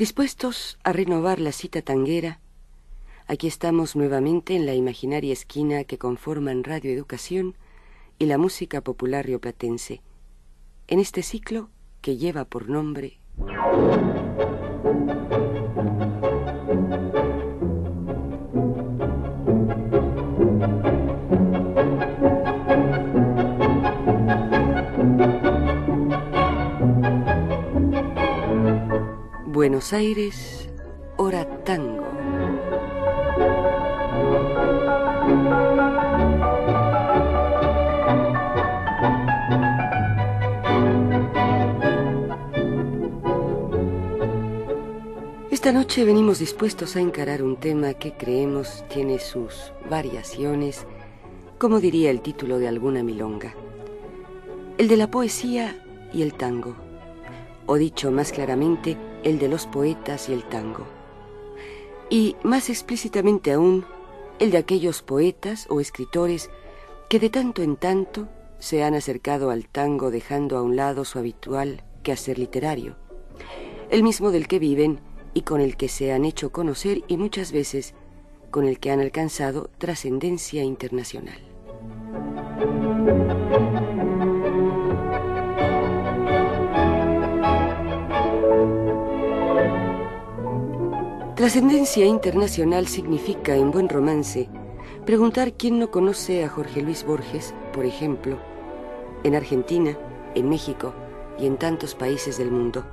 Dispuestos a renovar la cita tanguera, aquí estamos nuevamente en la imaginaria esquina que conforman Radio Educación y la música popular rioplatense, en este ciclo que lleva por nombre Buenos Aires, hora tango. Esta noche venimos dispuestos a encarar un tema que creemos tiene sus variaciones, como diría el título de alguna milonga, el de la poesía y el tango, o dicho más claramente, el de los poetas y el tango. Y más explícitamente aún, el de aquellos poetas o escritores que de tanto en tanto se han acercado al tango dejando a un lado su habitual quehacer literario, el mismo del que viven y con el que se han hecho conocer y muchas veces con el que han alcanzado trascendencia internacional. Trascendencia internacional significa, en buen romance, preguntar quién no conoce a Jorge Luis Borges, por ejemplo, en Argentina, en México y en tantos países del mundo,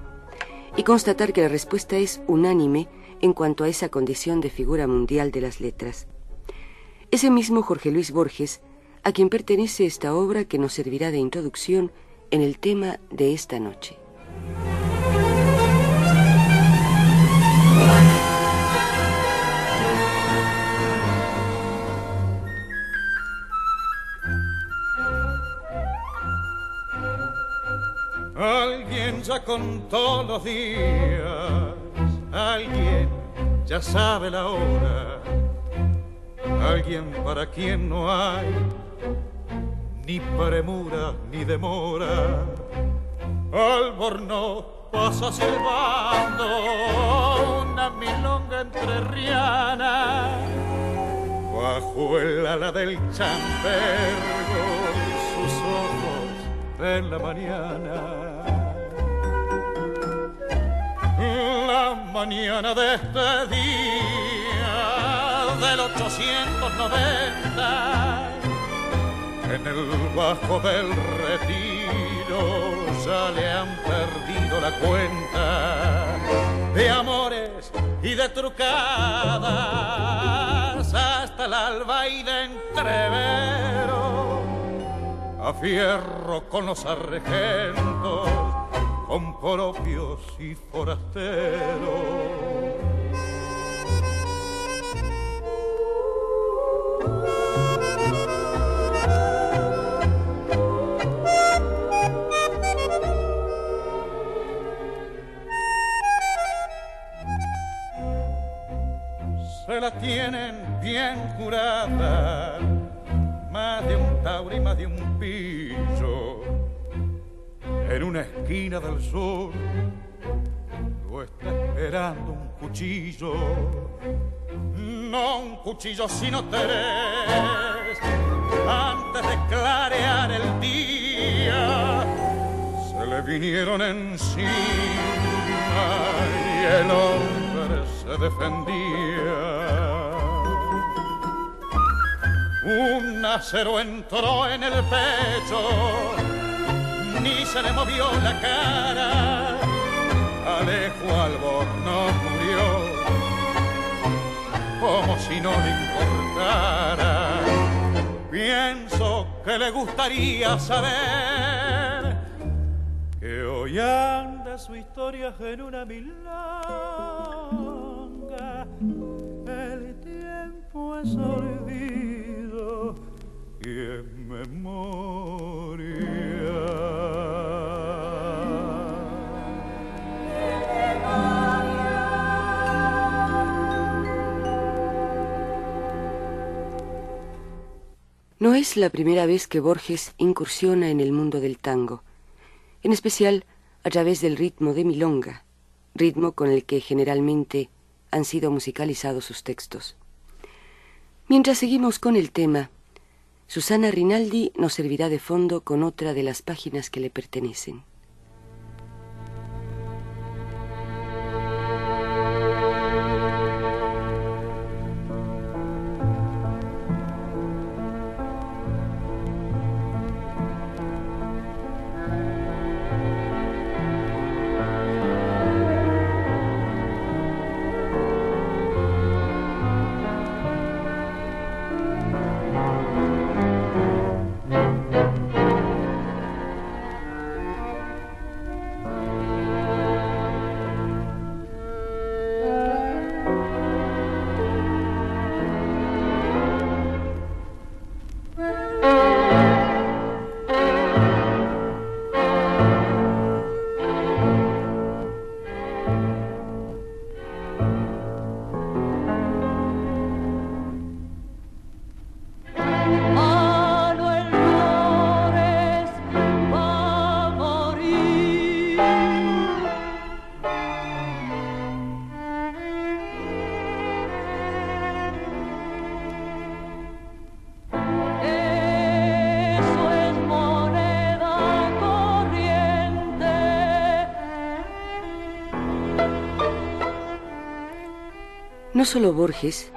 y constatar que la respuesta es unánime en cuanto a esa condición de figura mundial de las letras. Ese mismo Jorge Luis Borges, a quien pertenece esta obra que nos servirá de introducción en el tema de esta noche. Ya contó los días, alguien ya sabe la hora, alguien para quien no hay ni premura ni demora. Alborno pasa silbando una milonga entrerriana bajo el ala del chambergo sus ojos en la mañana. La mañana de este día del 890, en el bajo del retiro ya le han perdido la cuenta de amores y de trucadas hasta el alba y de entrevero. A fierro con los sargentos, con propios y forasteros. Se la tienen bien curada más de un tauro y más de un pillo. En una esquina del sur lo está esperando un cuchillo. No un cuchillo, sino tres. Antes de clarear el día, se le vinieron encima y el hombre se defendía. Un acero entró en el pecho, ni se le movió la cara. Alejo Albornoz murió, como si no le importara. Pienso que le gustaría saber que hoy anda su historia en una milonga. El tiempo es olvido y en No es la primera vez que Borges incursiona en el mundo del tango, en especial a través del ritmo de milonga, ritmo con el que generalmente han sido musicalizados sus textos. Mientras seguimos con el tema, Susana Rinaldi nos servirá de fondo con otra de las páginas que le pertenecen. Solo Borges,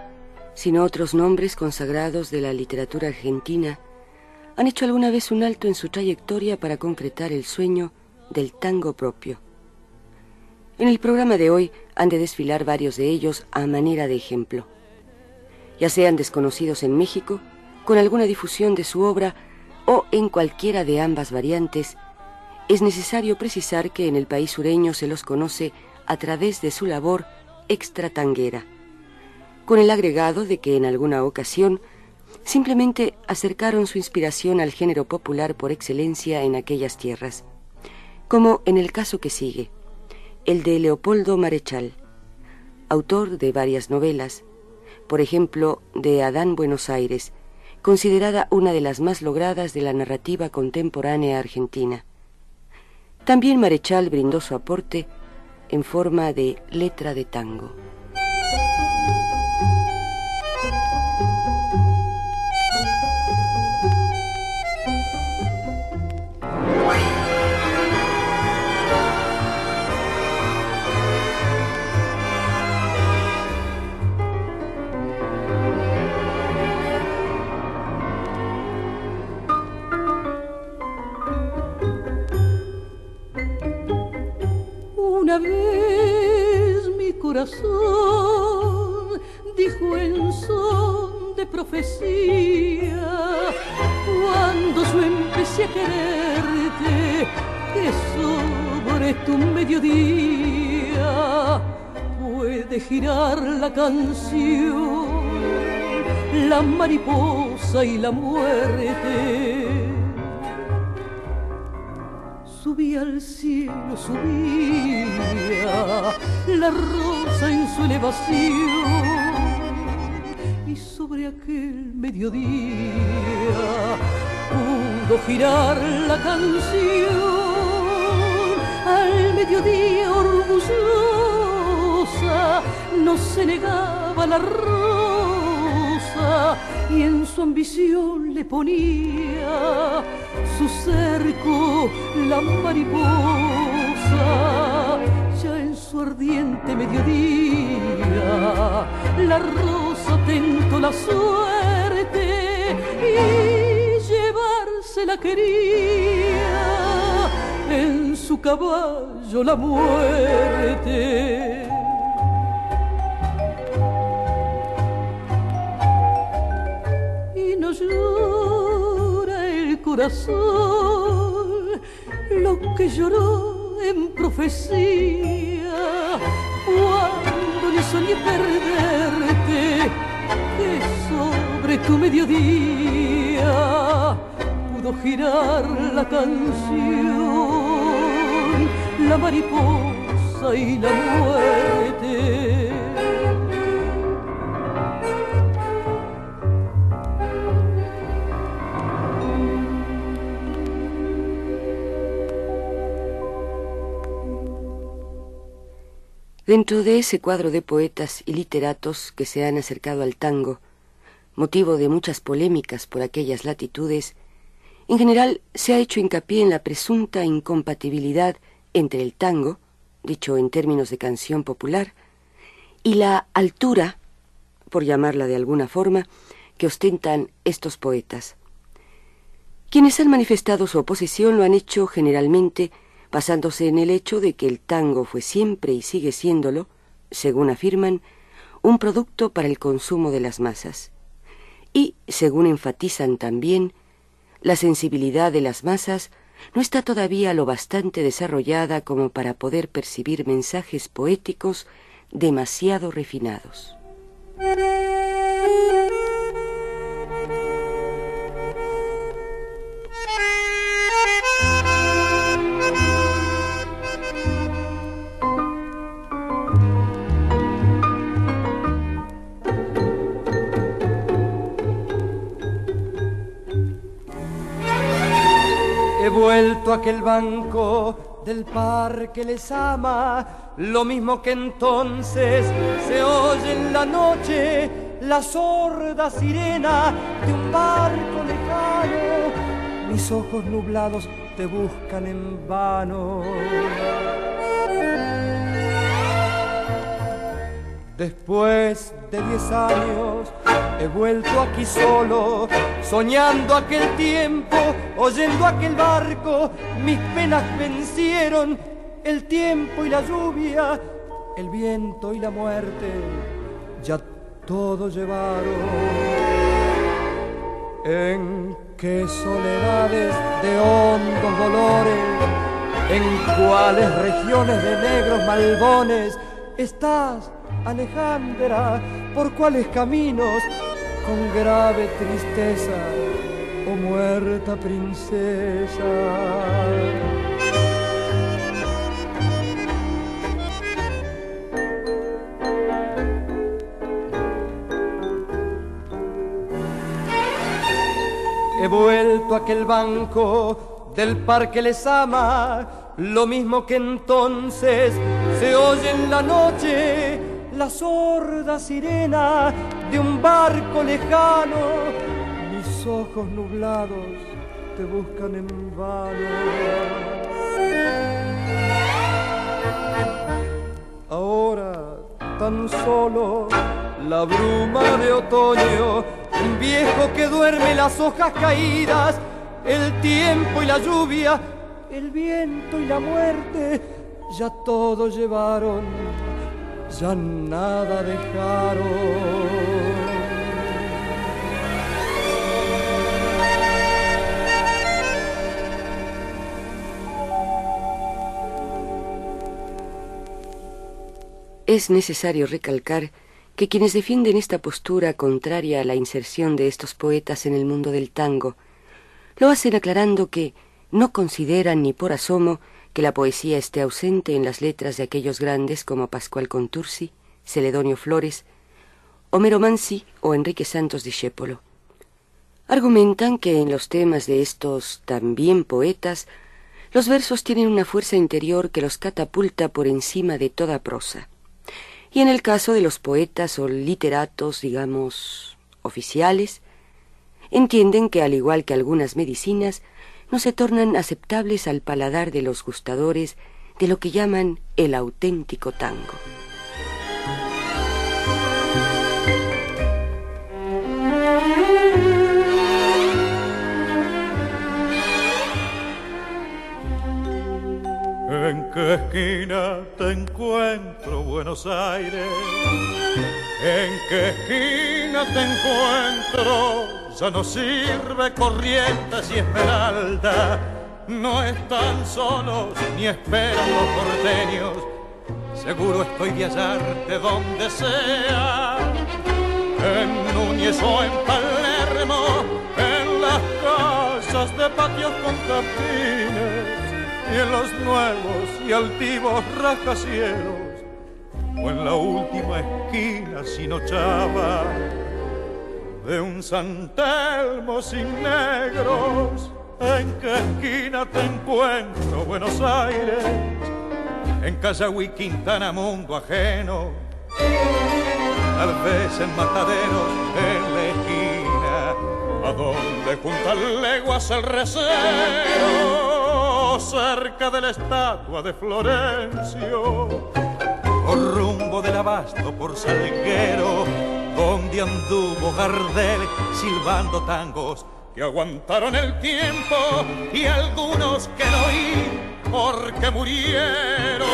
sino otros nombres consagrados de la literatura argentina han hecho alguna vez un alto en su trayectoria para concretar el sueño del tango propio. En el programa de hoy han de desfilar varios de ellos a manera de ejemplo. Ya sean desconocidos en México, con alguna difusión de su obra o en cualquiera de ambas variantes, es necesario precisar que en el país sureño se los conoce a través de su labor extratanguera con el agregado de que en alguna ocasión simplemente acercaron su inspiración al género popular por excelencia en aquellas tierras, como en el caso que sigue, el de Leopoldo Marechal, autor de varias novelas, por ejemplo, de Adán Buenos Aires, considerada una de las más logradas de la narrativa contemporánea argentina. También Marechal brindó su aporte en forma de letra de tango. Corazón dijo en son de profecía, cuando yo empecé a quererte, que sobre tu mediodía puede girar la canción, la mariposa y la muerte subía al cielo, subía la rosa en su elevación y sobre aquel mediodía pudo girar la canción. Al mediodía orgullosa no se negaba la rosa y en su ambición le ponía su cerco la mariposa, ya en su ardiente mediodía, la rosa tentó la suerte y llevarse la quería en su caballo la muerte. Corazón lo que lloró en profecía cuando le soñé perderte que sobre tu mediodía pudo girar la canción la mariposa y la muerte Dentro de ese cuadro de poetas y literatos que se han acercado al tango, motivo de muchas polémicas por aquellas latitudes, en general se ha hecho hincapié en la presunta incompatibilidad entre el tango, dicho en términos de canción popular, y la altura, por llamarla de alguna forma, que ostentan estos poetas. Quienes han manifestado su oposición lo han hecho generalmente basándose en el hecho de que el tango fue siempre y sigue siéndolo, según afirman, un producto para el consumo de las masas. Y, según enfatizan también, la sensibilidad de las masas no está todavía lo bastante desarrollada como para poder percibir mensajes poéticos demasiado refinados. Vuelto a aquel banco del parque les ama, lo mismo que entonces se oye en la noche la sorda sirena de un barco lejano. Mis ojos nublados te buscan en vano. Después de diez años he vuelto aquí solo, soñando aquel tiempo, oyendo aquel barco, mis penas vencieron, el tiempo y la lluvia, el viento y la muerte, ya todo llevaron. En qué soledades de hondos dolores, en cuáles regiones de negros malbones estás Alejandra, por cuáles caminos, con grave tristeza, muerta princesa. He vuelto a aquel banco del parque les ama, lo mismo que entonces se oye en la noche la sorda sirena de un barco lejano. Ojos nublados te buscan en vano. Ahora tan solo la bruma de otoño, un viejo que duerme las hojas caídas, el tiempo y la lluvia, el viento y la muerte, ya todo llevaron ya nada dejaron. Es necesario recalcar que quienes defienden esta postura contraria a la inserción de estos poetas en el mundo del tango, lo hacen aclarando que no consideran ni por asomo que la poesía esté ausente en las letras de aquellos grandes como Pascual Contursi, Celedonio Flores, Homero Mansi o Enrique Santos Discépolo. Argumentan que en los temas de estos también poetas los versos tienen una fuerza interior que los catapulta por encima de toda prosa. Y en el caso de los poetas o literatos, digamos, oficiales, entienden que al igual que algunas medicinas, no se tornan aceptables al paladar de los gustadores de lo que llaman el auténtico tango. ¿En qué esquina te encuentro, Buenos Aires? ¿En qué esquina te encuentro? ya no sirve corrientes y esmeralda, no están solos ni esperan los porteños, seguro estoy de hallarte donde sea, en Núñez o en Palermo, en las casas de patios con capines, y en los nuevos y altivos rascacielos, o en la última esquina sin ochava de un santelmo sin negros. ¿En qué esquina te encuentro, Buenos Aires? en Callahui, Quintana, mundo ajeno, tal vez en mataderos en la esquina, a donde juntan leguas el recero, cerca de la estatua de Florencio, por rumbo del abasto por Salguero, donde anduvo Gardel silbando tangos que aguantaron el tiempo y algunos que no oí porque murieron.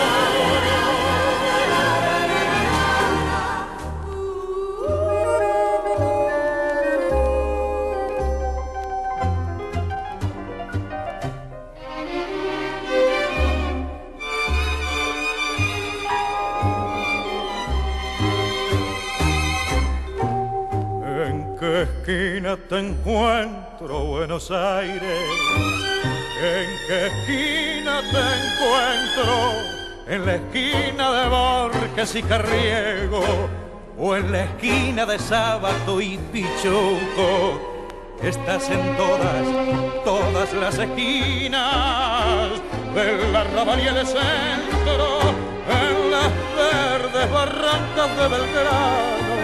Esquina te encuentro, Buenos Aires? ¿En qué esquina te encuentro? ¿En la esquina de Borges y Carriego? ¿O en la esquina de Sábado y Pichuco? Estás en todas, todas las esquinas del arrabal y el centro, en las verdes barrancas de Belgrano,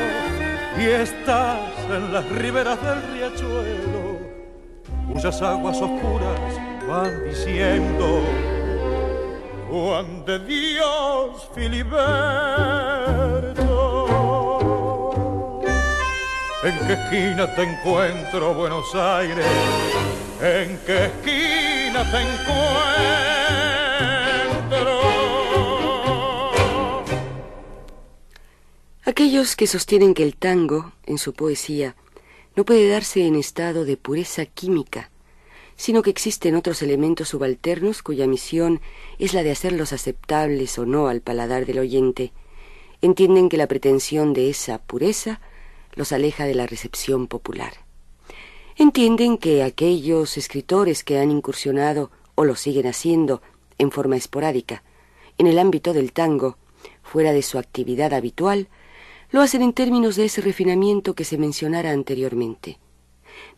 y estás en las riberas del riachuelo, cuyas aguas oscuras van diciendo Juan de Dios Filiberto. ¿En qué esquina te encuentro, Buenos Aires? ¿En qué esquina te encuentro? Aquellos que sostienen que el tango, en su poesía, no puede darse en estado de pureza química, sino que existen otros elementos subalternos cuya misión es la de hacerlos aceptables o no al paladar del oyente, entienden que la pretensión de esa pureza los aleja de la recepción popular. Entienden que aquellos escritores que han incursionado o lo siguen haciendo en forma esporádica en el ámbito del tango, fuera de su actividad habitual, lo hacen en términos de ese refinamiento que se mencionara anteriormente.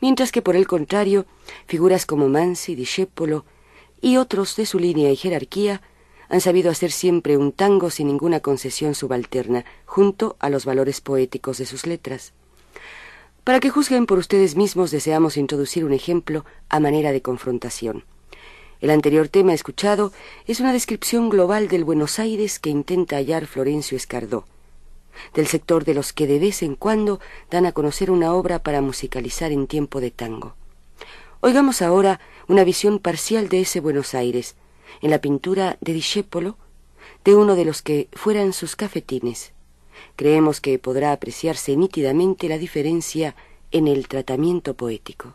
Mientras que, por el contrario, figuras como Mansi, Discepolo y otros de su línea y jerarquía han sabido hacer siempre un tango sin ninguna concesión subalterna, junto a los valores poéticos de sus letras. Para que juzguen por ustedes mismos, deseamos introducir un ejemplo a manera de confrontación. El anterior tema escuchado es una descripción global del Buenos Aires que intenta hallar Florencio Escardó del sector de los que de vez en cuando dan a conocer una obra para musicalizar en tiempo de tango. Oigamos ahora una visión parcial de ese Buenos Aires, en la pintura de Discépolo, de uno de los que fueran sus cafetines. Creemos que podrá apreciarse nítidamente la diferencia en el tratamiento poético.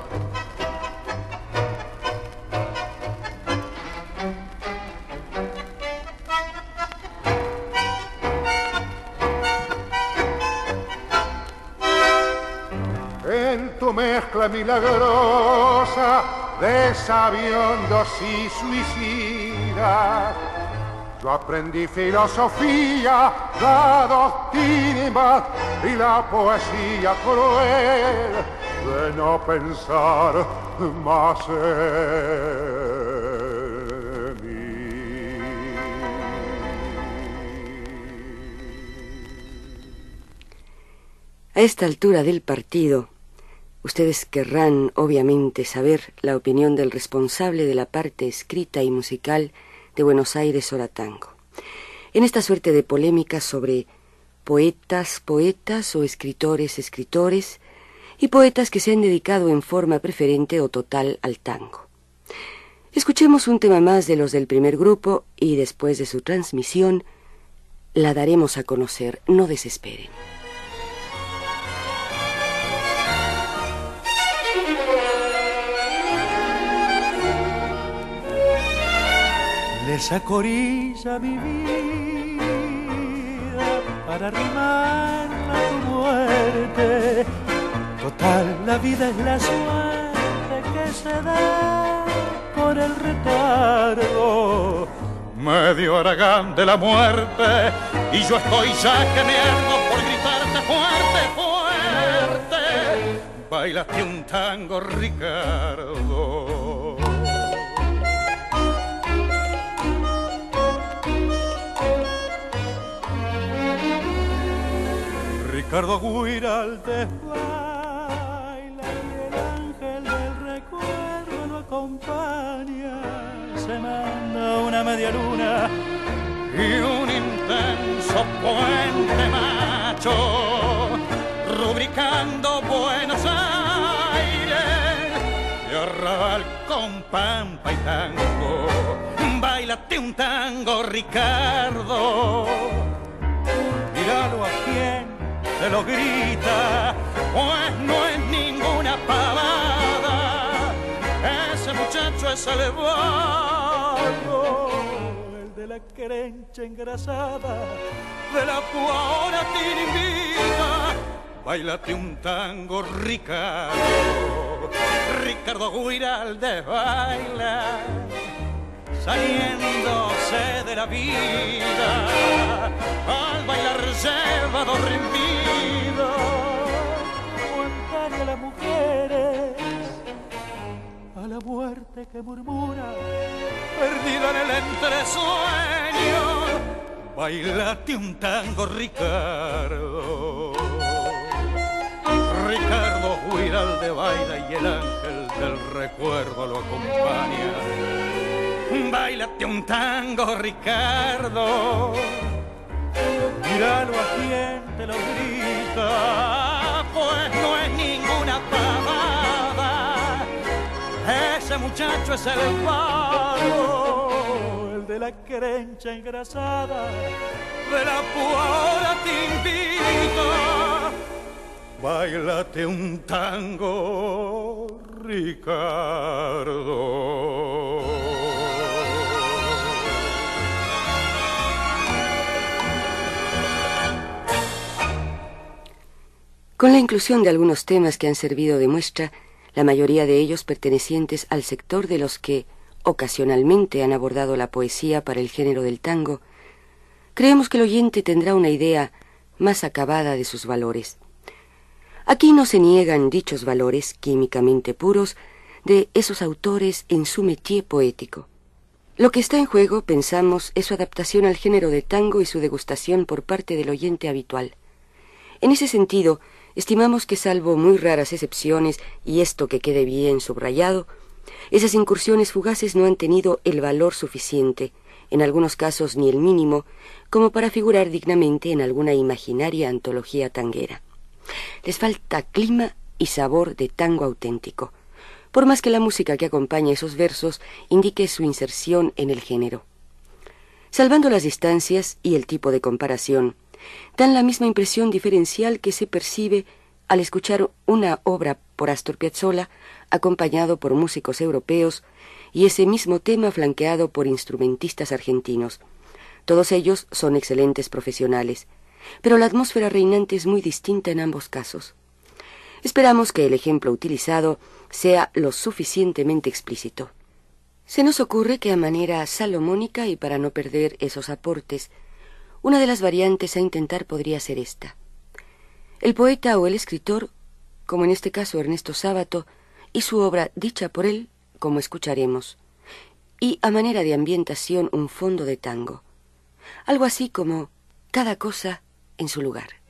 Mezcla milagrosa de sabiondos y suicidas yo aprendí filosofía, la doctrina y la poesía cruel de no pensar más en mí. A esta altura del partido, ustedes querrán obviamente saber la opinión del responsable de la parte escrita y musical de Buenos Aires Tango. En esta suerte de polémica sobre poetas, poetas o escritores, escritores, y poetas que se han dedicado en forma preferente o total al tango. Escuchemos un tema más de los del primer grupo y después de su transmisión la daremos a conocer. No desesperen. Esa corilla mi vida para arrimar a tu muerte. Total, la vida es la suerte que se da por el retardo. Medio aragán de la muerte y yo estoy ya que me armo por gritarte fuerte, fuerte. Bailate un tango, Ricardo Ricardo Guiraldes baila y el ángel del recuerdo lo acompaña. Se manda una media luna y un intenso puente macho, rubricando Buenos Aires y arrabal con pampa y tango. Bailate un tango, Ricardo. Míralo a quien se lo grita, pues no es ninguna pavada. Ese muchacho es elevado, el de la querencha engrasada, de la ahora te. Bailate un tango, Ricardo, Ricardo de baila saliéndose de la vida, al bailar lleva dormido, a las mujeres, a la muerte que murmura, perdida en el entresueño, bailate un tango, Ricardo. Ricardo de baila y el ángel del recuerdo lo acompaña Bailate un tango, Ricardo. Míralo a quien te lo grita, pues no es ninguna pavada. Ese muchacho es el pavo, el de la querencha engrasada, de la puara te invito. Bailate un tango, Ricardo. Con la inclusión de algunos temas que han servido de muestra, la mayoría de ellos pertenecientes al sector de los que ocasionalmente han abordado la poesía para el género del tango, creemos que el oyente tendrá una idea más acabada de sus valores. Aquí no se niegan dichos valores químicamente puros de esos autores en su métier poético. Lo que está en juego, pensamos, es su adaptación al género de tango y su degustación por parte del oyente habitual. En ese sentido, Estimamos que salvo muy raras excepciones, y esto que quede bien subrayado, esas incursiones fugaces no han tenido el valor suficiente, en algunos casos ni el mínimo, como para figurar dignamente en alguna imaginaria antología tanguera. Les falta clima y sabor de tango auténtico, por más que la música que acompaña esos versos indique su inserción en el género. Salvando las distancias y el tipo de comparación, dan la misma impresión diferencial que se percibe al escuchar una obra por Astor Piazzolla acompañado por músicos europeos y ese mismo tema flanqueado por instrumentistas argentinos. Todos ellos son excelentes profesionales, pero la atmósfera reinante es muy distinta en ambos casos. Esperamos que el ejemplo utilizado sea lo suficientemente explícito. Se nos ocurre que a manera salomónica y para no perder esos aportes, una de las variantes a intentar podría ser esta. El poeta o el escritor, como en este caso Ernesto Sábato, y su obra dicha por él, como escucharemos, y a manera de ambientación un fondo de tango, algo así como cada cosa en su lugar.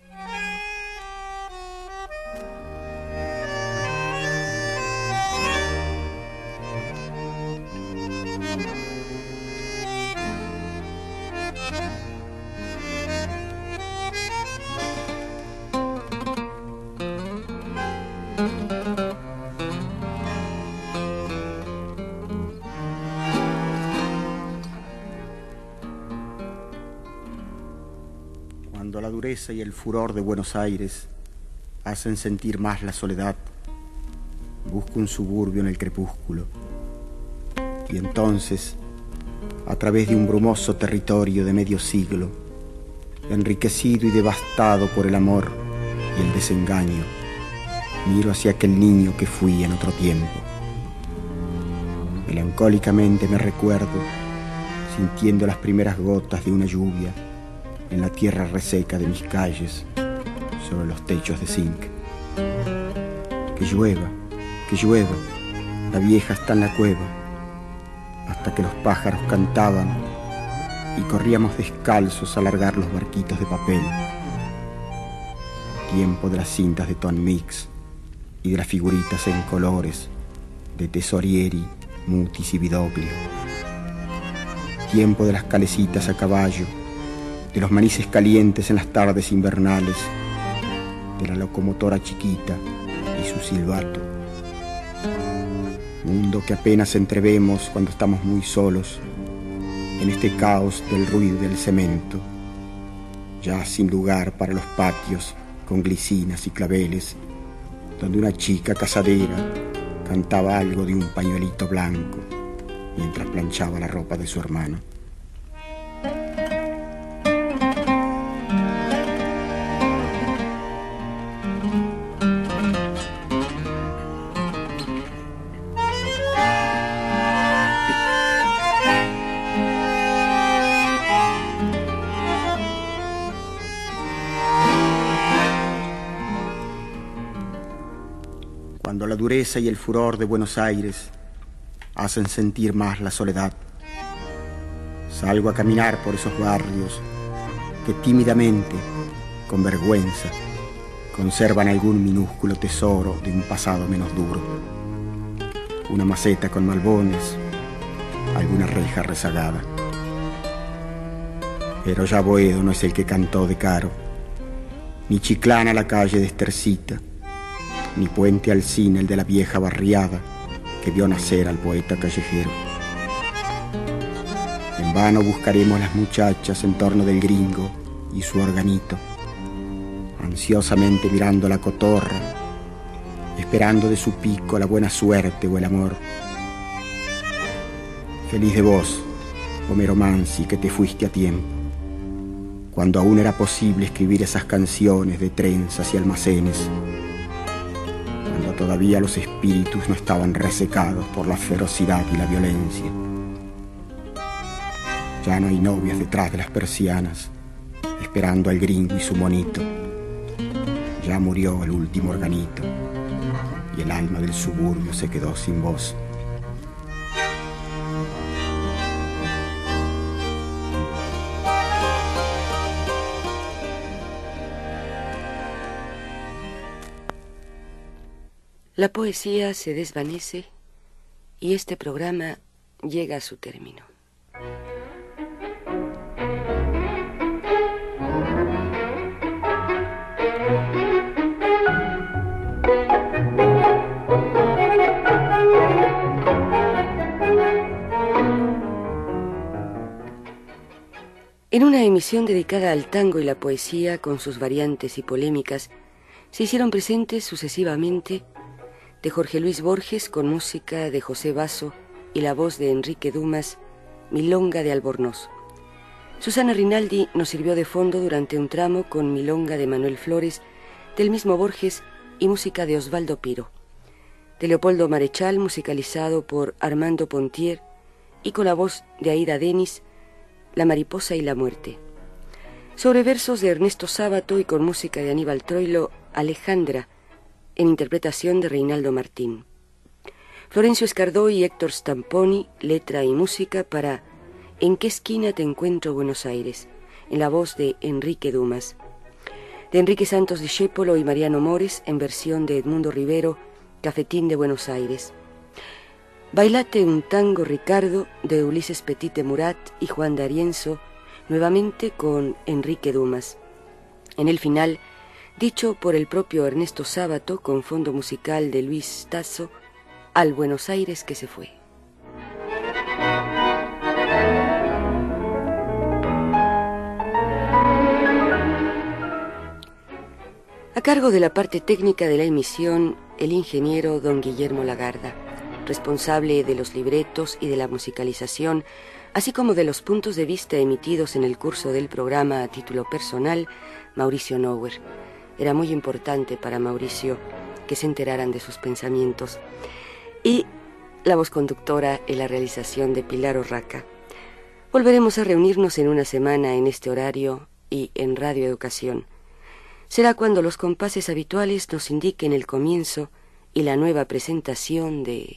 Y el furor de Buenos Aires hacen sentir más la soledad. Busco un suburbio en el crepúsculo. Y entonces, a través de un brumoso territorio de medio siglo, enriquecido y devastado por el amor y el desengaño, miro hacia aquel niño que fui en otro tiempo. Melancólicamente me recuerdo sintiendo las primeras gotas de una lluvia en la tierra reseca de mis calles, sobre los techos de zinc. Que llueva, que llueva, la vieja está en la cueva, hasta que los pájaros cantaban y corríamos descalzos a largar los barquitos de papel. Tiempo de las cintas de Ton Mix y de las figuritas en colores de Tesorieri, Mutis y Vidoglio. Tiempo de las calecitas a caballo de los manices calientes en las tardes invernales, de la locomotora chiquita y su silbato. Mundo que apenas entrevemos cuando estamos muy solos en este caos del ruido del cemento, ya sin lugar para los patios con glicinas y claveles, donde una chica casadera cantaba algo de un pañuelito blanco mientras planchaba la ropa de su hermano. Y el furor de Buenos Aires hacen sentir más la soledad. Salgo a caminar por esos barrios que tímidamente, con vergüenza, conservan algún minúsculo tesoro de un pasado menos duro. Una maceta con malbones, alguna reja rezagada. Pero ya Boedo no es el que cantó de caro, ni Chiclana la calle de Estercita ni puente al cine el de la vieja barriada que vio nacer al poeta callejero. En vano buscaremos las muchachas en torno del gringo y su organito, ansiosamente mirando la cotorra, esperando de su pico la buena suerte o el amor. Feliz de vos, Homero Mansi, que te fuiste a tiempo, cuando aún era posible escribir esas canciones de trenzas y almacenes todavía los espíritus no estaban resecados por la ferocidad y la violencia. Ya no hay novias detrás de las persianas, esperando al gringo y su monito. Ya murió el último organito y el alma del suburbio se quedó sin voz. La poesía se desvanece y este programa llega a su término. En una emisión dedicada al tango y la poesía, con sus variantes y polémicas, se hicieron presentes sucesivamente de Jorge Luis Borges con música de José Basso y la voz de Enrique Dumas, Milonga de Albornoz. Susana Rinaldi nos sirvió de fondo durante un tramo con Milonga de Manuel Flores, del mismo Borges y música de Osvaldo Piro. De Leopoldo Marechal, musicalizado por Armando Pontier y con la voz de Aida Denis, La mariposa y la muerte. Sobre versos de Ernesto Sábato y con música de Aníbal Troilo, Alejandra, en interpretación de Reinaldo Martín. Florencio Escardó y Héctor Stamponi, letra y música para ¿En qué esquina te encuentro Buenos Aires? en la voz de Enrique Dumas. De Enrique Santos Discépolo y Mariano Mores en versión de Edmundo Rivero, Cafetín de Buenos Aires. Bailate un tango Ricardo de Ulises Petite Murat y Juan D'Arienzo, nuevamente con Enrique Dumas. En el final, dicho por el propio Ernesto Sábato con fondo musical de Luis Tasso, al Buenos Aires que se fue. A cargo de la parte técnica de la emisión, el ingeniero don Guillermo Lagarda, responsable de los libretos y de la musicalización, así como de los puntos de vista emitidos en el curso del programa a título personal, Mauricio Nower. Era muy importante para Mauricio que se enteraran de sus pensamientos. Y la voz conductora en la realización de Pilar Orraca. Volveremos a reunirnos en una semana en este horario y en Radio Educación será cuando los compases habituales nos indiquen el comienzo y la nueva presentación de...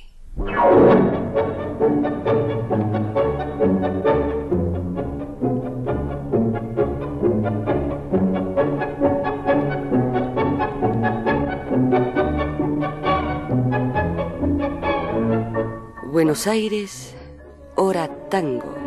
Buenos Aires, hora tango.